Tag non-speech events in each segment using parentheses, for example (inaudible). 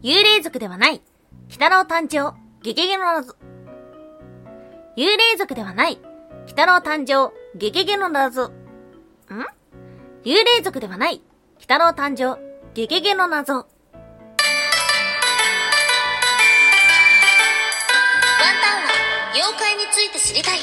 幽霊族ではない。鬼太郎誕生、ゲゲゲの謎。幽霊族ではない。鬼太郎誕生、ゲゲゲの謎。ん？幽霊族ではない。鬼太郎誕生、ゲゲゲの謎。ワンタンは妖怪について知りたい。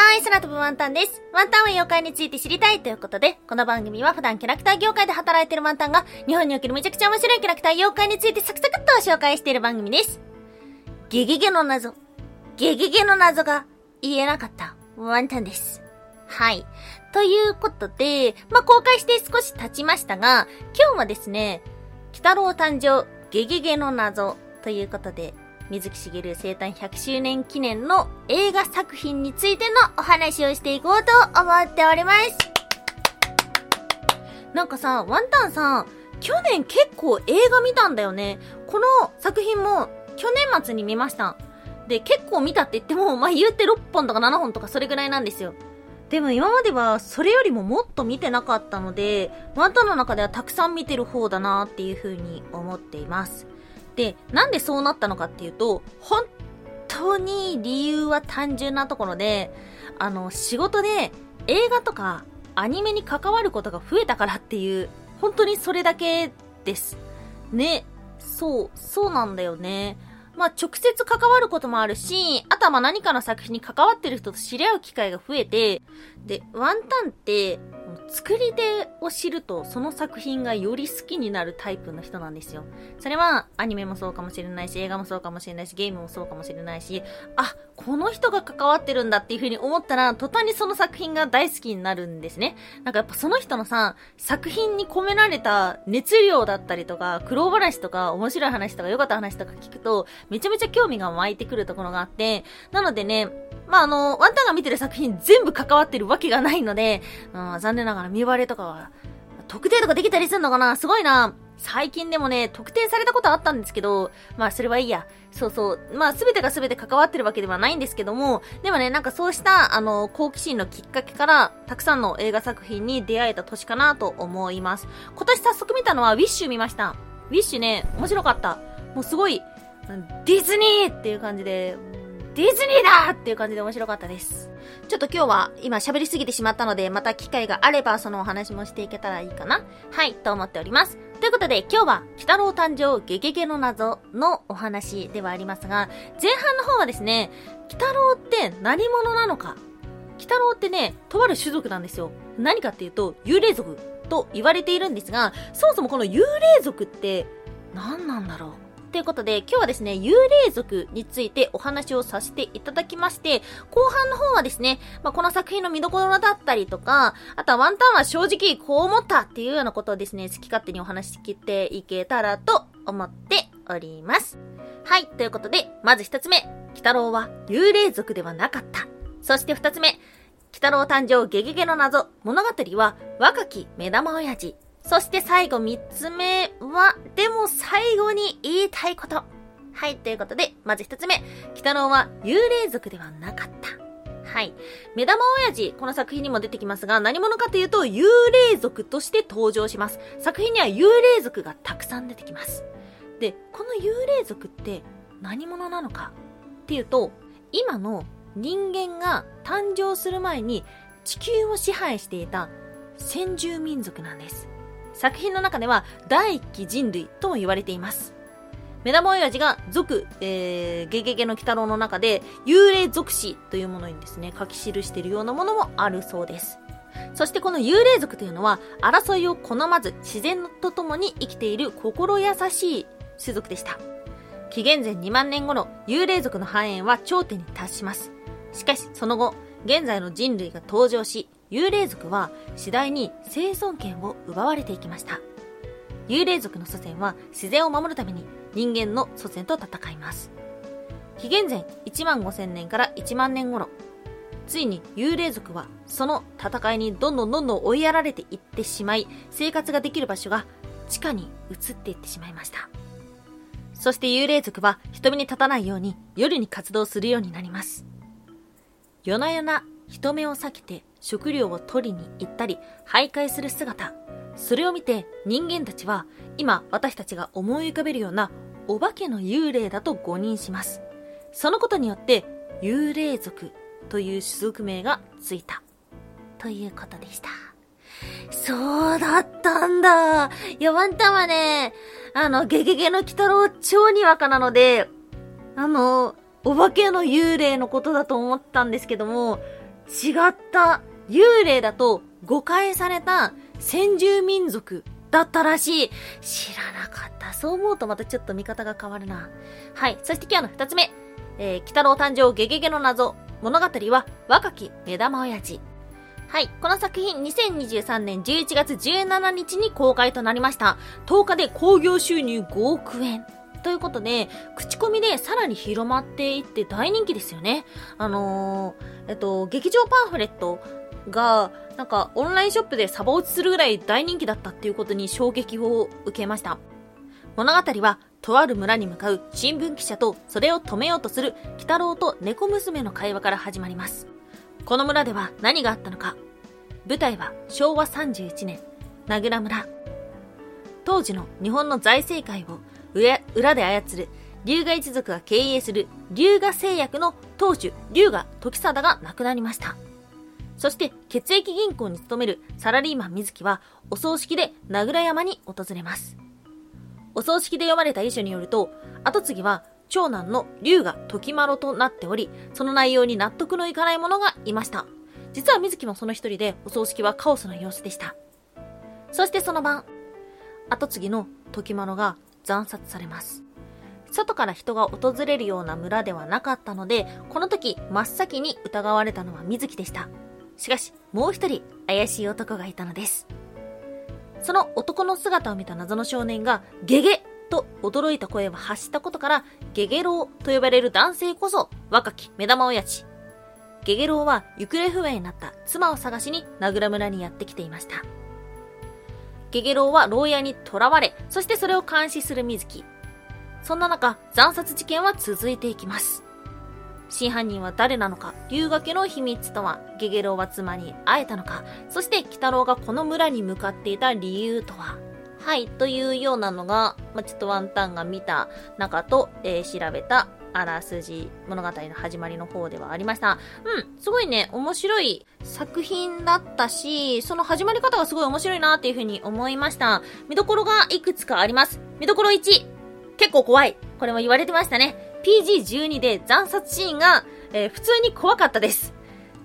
はい、空飛ぶワンタンです。ワンタンは妖怪について知りたいということで、この番組は普段キャラクター業界で働いてるワンタンが、日本におけるめちゃくちゃ面白いキャラクター妖怪についてサクサクっと紹介している番組です。ゲゲゲの謎。ゲゲゲの謎が言えなかったワンタンです。はい。ということで、まあ、公開して少し経ちましたが、今日はですね、鬼太郎誕生ゲゲゲの謎ということで、水木しげる生誕100周年記念の映画作品についてのお話をしていこうと思っております。なんかさ、ワンタンさん、去年結構映画見たんだよね。この作品も去年末に見ました。で、結構見たって言っても、まあ、言って6本とか7本とかそれぐらいなんですよ。でも今まではそれよりももっと見てなかったので、ワンタンの中ではたくさん見てる方だなっていう風に思っています。で、なんでそうなったのかっていうと、本当に理由は単純なところで、あの、仕事で映画とかアニメに関わることが増えたからっていう、本当にそれだけです。ね。そう、そうなんだよね。まあ、直接関わることもあるし、あとはま何かの作品に関わってる人と知り合う機会が増えて、で、ワンタンって、作り手を知るとその作品がより好きになるタイプの人なんですよ。それはアニメもそうかもしれないし、映画もそうかもしれないし、ゲームもそうかもしれないし、あ、この人が関わってるんだっていう風に思ったら、途端にその作品が大好きになるんですね。なんかやっぱその人のさ、作品に込められた熱量だったりとか、苦労話とか、面白い話とか、良かった話とか聞くと、めちゃめちゃ興味が湧いてくるところがあって、なのでね、まあ、あの、ワンタンが見てる作品全部関わってるわけがないので、うん、残念ながら見割れとかは、特定とかできたりするのかな？すごいな。最近でもね、特定されたことあったんですけど、まあそれはいいや。そうそう。まあすべてがすべて関わってるわけではないんですけども、でもね、なんかそうした、あの、好奇心のきっかけから、たくさんの映画作品に出会えた年かなと思います。今年早速見たのは、ウィッシュ見ました。ウィッシュね、面白かった。もうすごい、ディズニーっていう感じで、ディズニーだっていう感じで面白かったです。ちょっと今日は今喋りすぎてしまったので、また機会があればそのお話もしていけたらいいかなはい、と思っております。ということで今日は、鬼太郎誕生ゲゲゲの謎のお話ではありますが、前半の方はですね、鬼太郎って何者なのか鬼太郎ってね、とある種族なんですよ。何かっていうと、幽霊族と言われているんですが、そもそもこの幽霊族って何なんだろうということで、今日はですね、幽霊族についてお話をさせていただきまして、後半の方はですね、まあ、この作品の見どころだったりとか、あとはワンタンは正直こう思ったっていうようなことをですね、好き勝手にお話ししていけたらと思っております。はい、ということで、まず一つ目、鬼太郎は幽霊族ではなかった。そして二つ目、鬼太郎誕生ゲゲゲの謎、物語は若き目玉親父。そして最後三つ目は、でも最後に言いたいこと。はい、ということで、まず一つ目、鬼太郎は幽霊族ではなかった。はい。目玉親父、この作品にも出てきますが、何者かというと、幽霊族として登場します。作品には幽霊族がたくさん出てきます。で、この幽霊族って何者なのかっていうと、今の人間が誕生する前に地球を支配していた先住民族なんです。作品の中では第一期人類とも言われています。目玉親父が族、えー、ゲゲゲの鬼太郎の中で幽霊族史というものにですね、書き記しているようなものもあるそうです。そしてこの幽霊族というのは争いを好まず自然と共に生きている心優しい種族でした。紀元前2万年頃、幽霊族の繁栄は頂点に達します。しかしその後、現在の人類が登場し、幽霊族は次第に生存権を奪われていきました。幽霊族の祖先は自然を守るために人間の祖先と戦います。紀元前1万5000年から1万年頃、ついに幽霊族はその戦いにどんどんどんどん追いやられていってしまい、生活ができる場所が地下に移っていってしまいました。そして幽霊族は人目に立たないように夜に活動するようになります。夜な夜な人目を避けて食料を取りに行ったり、徘徊する姿、それを見て人間たちは今私たちが思い浮かべるようなお化けの幽霊だと誤認します。そのことによって幽霊族という種族名がついた。ということでした。そうだったんだ。いや、ワンタンはね、あの、ゲゲゲの鬼太郎超にわかなので、あの、お化けの幽霊のことだと思ったんですけども、違った。幽霊だと誤解された先住民族だったらしい。知らなかった。そう思うとまたちょっと見方が変わるな。はい。そして今日の二つ目。えー、鬼太郎誕生ゲゲゲの謎。物語は若き目玉親父。はい。この作品2023年11月17日に公開となりました。10日で興行収入5億円。ということで、口コミでさらに広まっていって大人気ですよね。あのー、えっと、劇場パンフレットが、なんかオンラインショップでサバ落ちするぐらい大人気だったっていうことに衝撃を受けました。物語は、とある村に向かう新聞記者とそれを止めようとする鬼太郎と猫娘の会話から始まります。この村では何があったのか舞台は昭和31年、名倉村。当時の日本の財政界を裏裏で操る龍河一族が経営する龍河製薬の当主龍河時貞が亡くなりました。そして血液銀行に勤めるサラリーマン水木はお葬式で名倉山に訪れます。お葬式で読まれた遺書によると、後継ぎは長男の龍が時丸となっており、その内容に納得のいかない者がいました。実は水木もその一人で、お葬式はカオスな様子でした。そしてその晩、後継ぎの時丸が惨殺されます。外から人が訪れるような村ではなかったので、この時真っ先に疑われたのは水木でした。しかし、もう一人怪しい男がいたのです。その男の姿を見た謎の少年が、ゲゲと驚いた声を発したことから、ゲゲロウと呼ばれる男性こそ若き目玉親父。ゲゲロウは行方不明になった妻を探しに名倉村にやってきていました。ゲゲロウは牢屋に囚われ、そしてそれを監視する水木。そんな中、惨殺事件は続いていきます。真犯人は誰なのか、龍河家の秘密とは、ゲゲロウは妻に会えたのか、そして鬼太郎がこの村に向かっていた理由とは。はい、というようなのが、まあ、ちょっとワンタンが見た中と、えー調べたあらすじ物語の始まりの方ではありました。うん、すごいね、面白い作品だったし、その始まり方がすごい面白いなっていうふうに思いました。見どころがいくつかあります。見どころ1、結構怖い。これも言われてましたね。PG12 で惨殺シーンが、えー普通に怖かったです。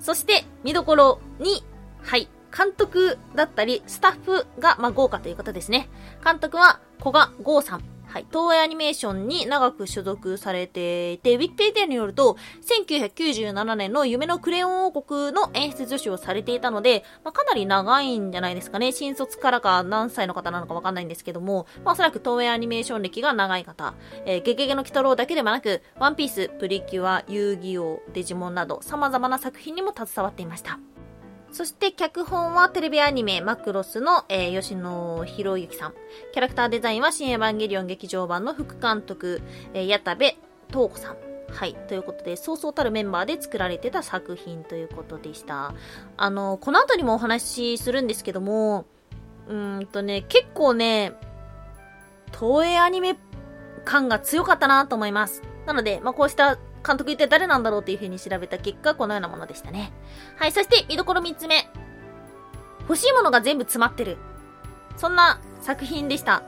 そして、見どころ2、はい。監督だったり、スタッフが、まあ、豪華ということですね。監督は、古賀剛さん。はい。東映アニメーションに長く所属されていて、ウィキペディアによると、1997年の夢のクレヨン王国の演出助手をされていたので、まあ、かなり長いんじゃないですかね。新卒からか何歳の方なのかわかんないんですけども、まあ、おそらく東映アニメーション歴が長い方。えーゲゲゲの鬼太郎だけではなく、ワンピース、プリキュア、遊戯王、デジモンなど、様々な作品にも携わっていました。そして脚本はテレビアニメマクロスの、えー吉野博之さん。キャラクターデザインは新エヴァンゲリオン劇場版の副監督、えー矢田部東子さん。はい。ということで、そうそうたるメンバーで作られてた作品ということでした。あの、この後にもお話しするんですけども、うんとね、結構ね、東映アニメ感が強かったなと思います。なので、まあ、こうした監督一体誰なんだろうっていう風に調べた結果、このようなものでしたね。はい、そして見どころ3つ目。欲しいものが全部詰まってる。そんな作品でした。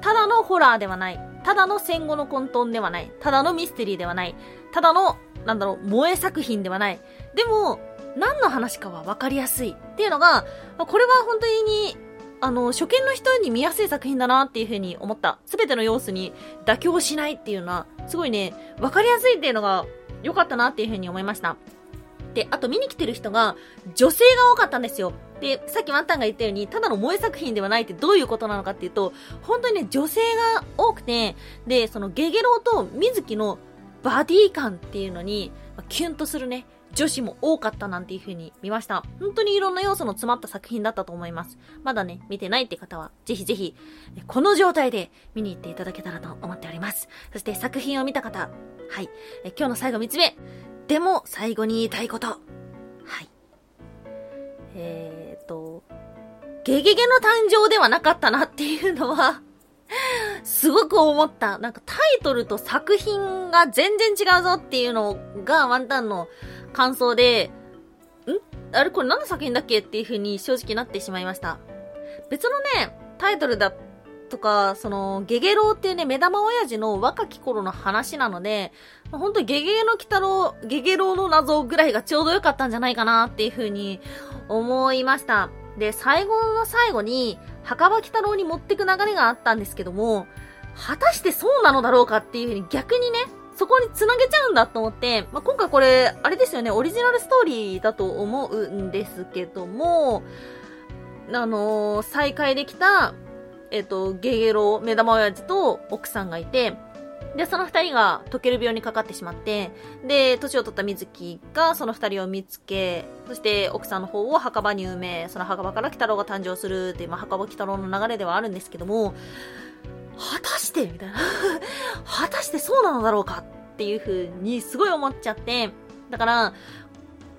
ただのホラーではない。ただの戦後の混沌ではない。ただのミステリーではない。ただの、なんだろう、萌え作品ではない。でも、何の話かは分かりやすい。っていうのが、これは本当に、あの、初見の人に見やすい作品だなっていう風に思った。すべての要素に妥協しないっていうのは、すごいね、分かりやすいっていうのが良かったなっていう風に思いました。で、あと見に来てる人が女性が多かったんですよ。で、さっきワンタンが言ったように、ただの萌え作品ではないってどういうことなのかっていうと、本当にね、女性が多くて、で、そのゲゲロウと水木のバディ感っていうのに、まあキュンとするね、女子も多かったなんていう風に見ました。本当にいろんな要素の詰まった作品だったと思います。まだね、見てないって方は、ぜひぜひ、この状態で見に行っていただけたらと思っております。そして作品を見た方、はい、え今日の最後3つ目。でも、最後に言いたいこと。はい。えーと、ゲゲゲの誕生ではなかったなっていうのはすごく思った。なんかタイトルと作品が全然違うぞっていうのがワンタンの感想で、ん？あれこれ何の作品だっけっていう風に正直なってしまいました。別のね、タイトルだとか、その、ゲゲロウっていうね、目玉親父の若き頃の話なので、本当にゲゲゲの鬼太郎、ゲゲロウの謎ぐらいがちょうど良かったんじゃないかなっていう風に思いました。で、最後の最後に、墓場鬼太郎に持ってく流れがあったんですけども、果たしてそうなのだろうかっていう風に逆にね、そこに繋げちゃうんだと思って、まあ、今回これ、あれですよね、オリジナルストーリーだと思うんですけども、あのー、再会できた、えっ、と、ゲゲロ目玉親父と奥さんがいて、で、その二人が溶ける病にかかってしまって、で、年を取った水木がその二人を見つけ、そして奥さんの方を墓場に埋め、その墓場から鬼太郎が誕生するっていう、まあ、墓場鬼太郎の流れではあるんですけども、果たしてみたいな。(laughs) 果たしてそうなのだろうかっていう風にすごい思っちゃって、だから、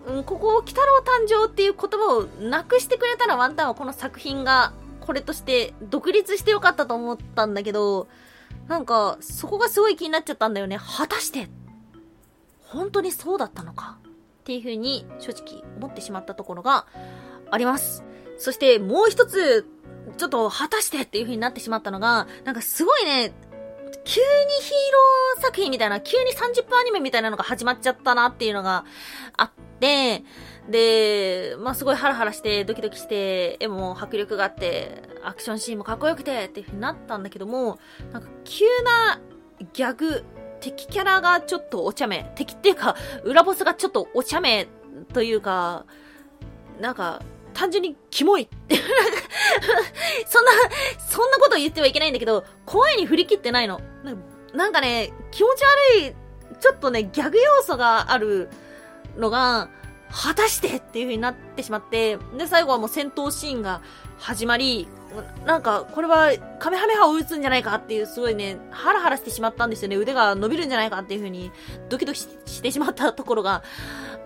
うん、ここ、鬼太郎誕生っていう言葉をなくしてくれたらワンタンはこの作品がこれとして独立してよかったと思ったんだけど、なんか、そこがすごい気になっちゃったんだよね。果たして、本当にそうだったのかっていう風に正直思ってしまったところがあります。そしてもう一つ、ちょっと果たしてっていう風になってしまったのが、なんかすごいね、急にヒーロー作品みたいな、急に30分アニメみたいなのが始まっちゃったなっていうのがあって、で、まあ、すごいハラハラして、ドキドキして、絵も迫力があって、アクションシーンもかっこよくて、っていう風になったんだけども、なんか急なギャグ、敵キャラがちょっとお茶目、敵っていうか、裏ボスがちょっとお茶目というか、なんか、単純にキモい (laughs) そんな、そんなこと言ってはいけないんだけど、声に振り切ってないの。なんかね、気持ち悪い、ちょっとね、ギャグ要素があるのが、果たしてっていう風になってしまって、で、最後はもう戦闘シーンが始まり、なんか、これは、カメハメハを打つんじゃないかっていう、すごいね、ハラハラしてしまったんですよね。腕が伸びるんじゃないかっていう風に、ドキドキしてしまったところが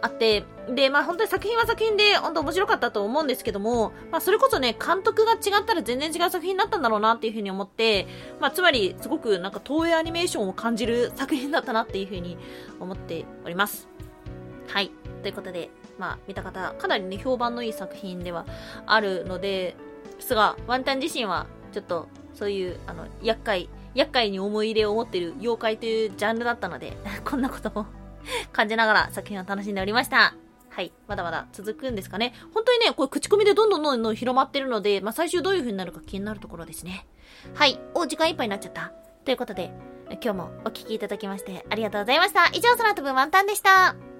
あって、で、まあ本当に作品は作品で、本当面白かったと思うんですけども、まあそれこそね、監督が違ったら全然違う作品になったんだろうなっていう風に思って、まあつまり、すごくなんか東映アニメーションを感じる作品だったなっていう風に思っております。はい。ということで、まあ、見た方、かなりね、評判のいい作品ではあるので、ですが、ワンタン自身は、ちょっと、そういう、あの、厄介、厄介に思い入れを持ってる妖怪というジャンルだったので、(laughs) こんなことも感じながら作品を楽しんでおりました。はい。まだまだ続くんですかね。本当にね、これ口コミでどんどんどんどん広まってるので、まあ最終どういう風になるか気になるところですね。はい。お、時間いっぱいになっちゃった。ということで、今日もお聴きいただきましてありがとうございました。以上、空飛ぶワンタンでした。